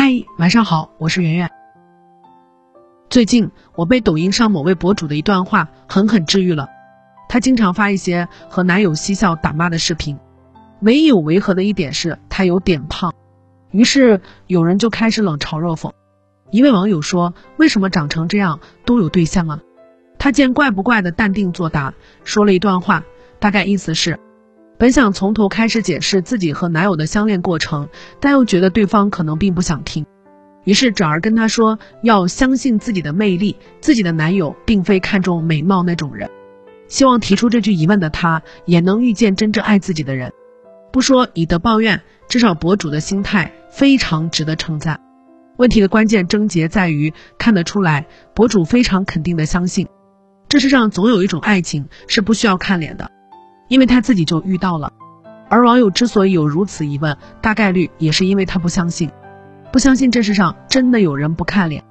嗨，晚上好，我是圆圆。最近我被抖音上某位博主的一段话狠狠治愈了。她经常发一些和男友嬉笑打骂的视频，唯一有违和的一点是她有点胖。于是有人就开始冷嘲热讽。一位网友说：“为什么长成这样都有对象啊？”她见怪不怪的淡定作答，说了一段话，大概意思是。本想从头开始解释自己和男友的相恋过程，但又觉得对方可能并不想听，于是转而跟他说要相信自己的魅力，自己的男友并非看重美貌那种人，希望提出这句疑问的他也能遇见真正爱自己的人。不说以德报怨，至少博主的心态非常值得称赞。问题的关键症结在于看得出来，博主非常肯定的相信，这世上总有一种爱情是不需要看脸的。因为他自己就遇到了，而网友之所以有如此疑问，大概率也是因为他不相信，不相信这世上真的有人不看脸。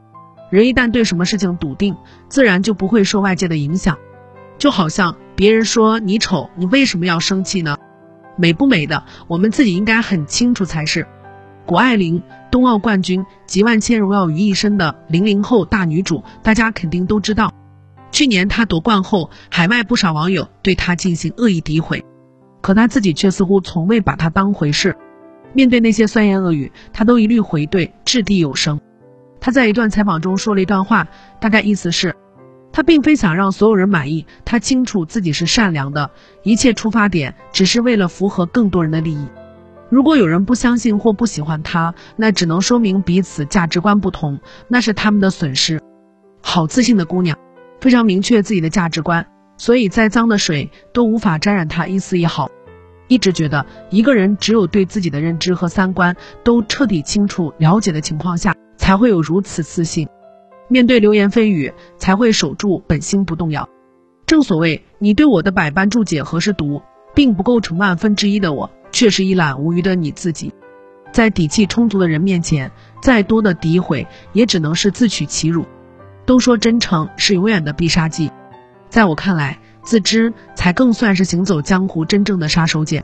人一旦对什么事情笃定，自然就不会受外界的影响。就好像别人说你丑，你为什么要生气呢？美不美的，我们自己应该很清楚才是。谷爱凌，冬奥冠军，集万千荣耀于一身的零零后大女主，大家肯定都知道。去年她夺冠后，海外不少网友对她进行恶意诋毁，可她自己却似乎从未把她当回事。面对那些酸言恶语，她都一律回怼，掷地有声。她在一段采访中说了一段话，大概意思是，她并非想让所有人满意，她清楚自己是善良的，一切出发点只是为了符合更多人的利益。如果有人不相信或不喜欢她，那只能说明彼此价值观不同，那是他们的损失。好自信的姑娘。非常明确自己的价值观，所以再脏的水都无法沾染他一丝一毫。一直觉得一个人只有对自己的认知和三观都彻底清楚了解的情况下，才会有如此自信。面对流言蜚语，才会守住本心不动摇。正所谓，你对我的百般注解何时读，并不构成万分之一的我，却是一览无余的你自己。在底气充足的人面前，再多的诋毁也只能是自取其辱。都说真诚是永远的必杀技，在我看来，自知才更算是行走江湖真正的杀手锏。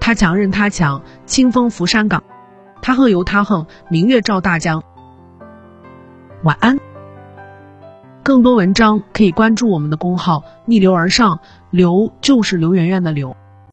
他强任他强，清风拂山岗；他横由他横，明月照大江。晚安。更多文章可以关注我们的公号“逆流而上”，刘就是刘媛媛的刘。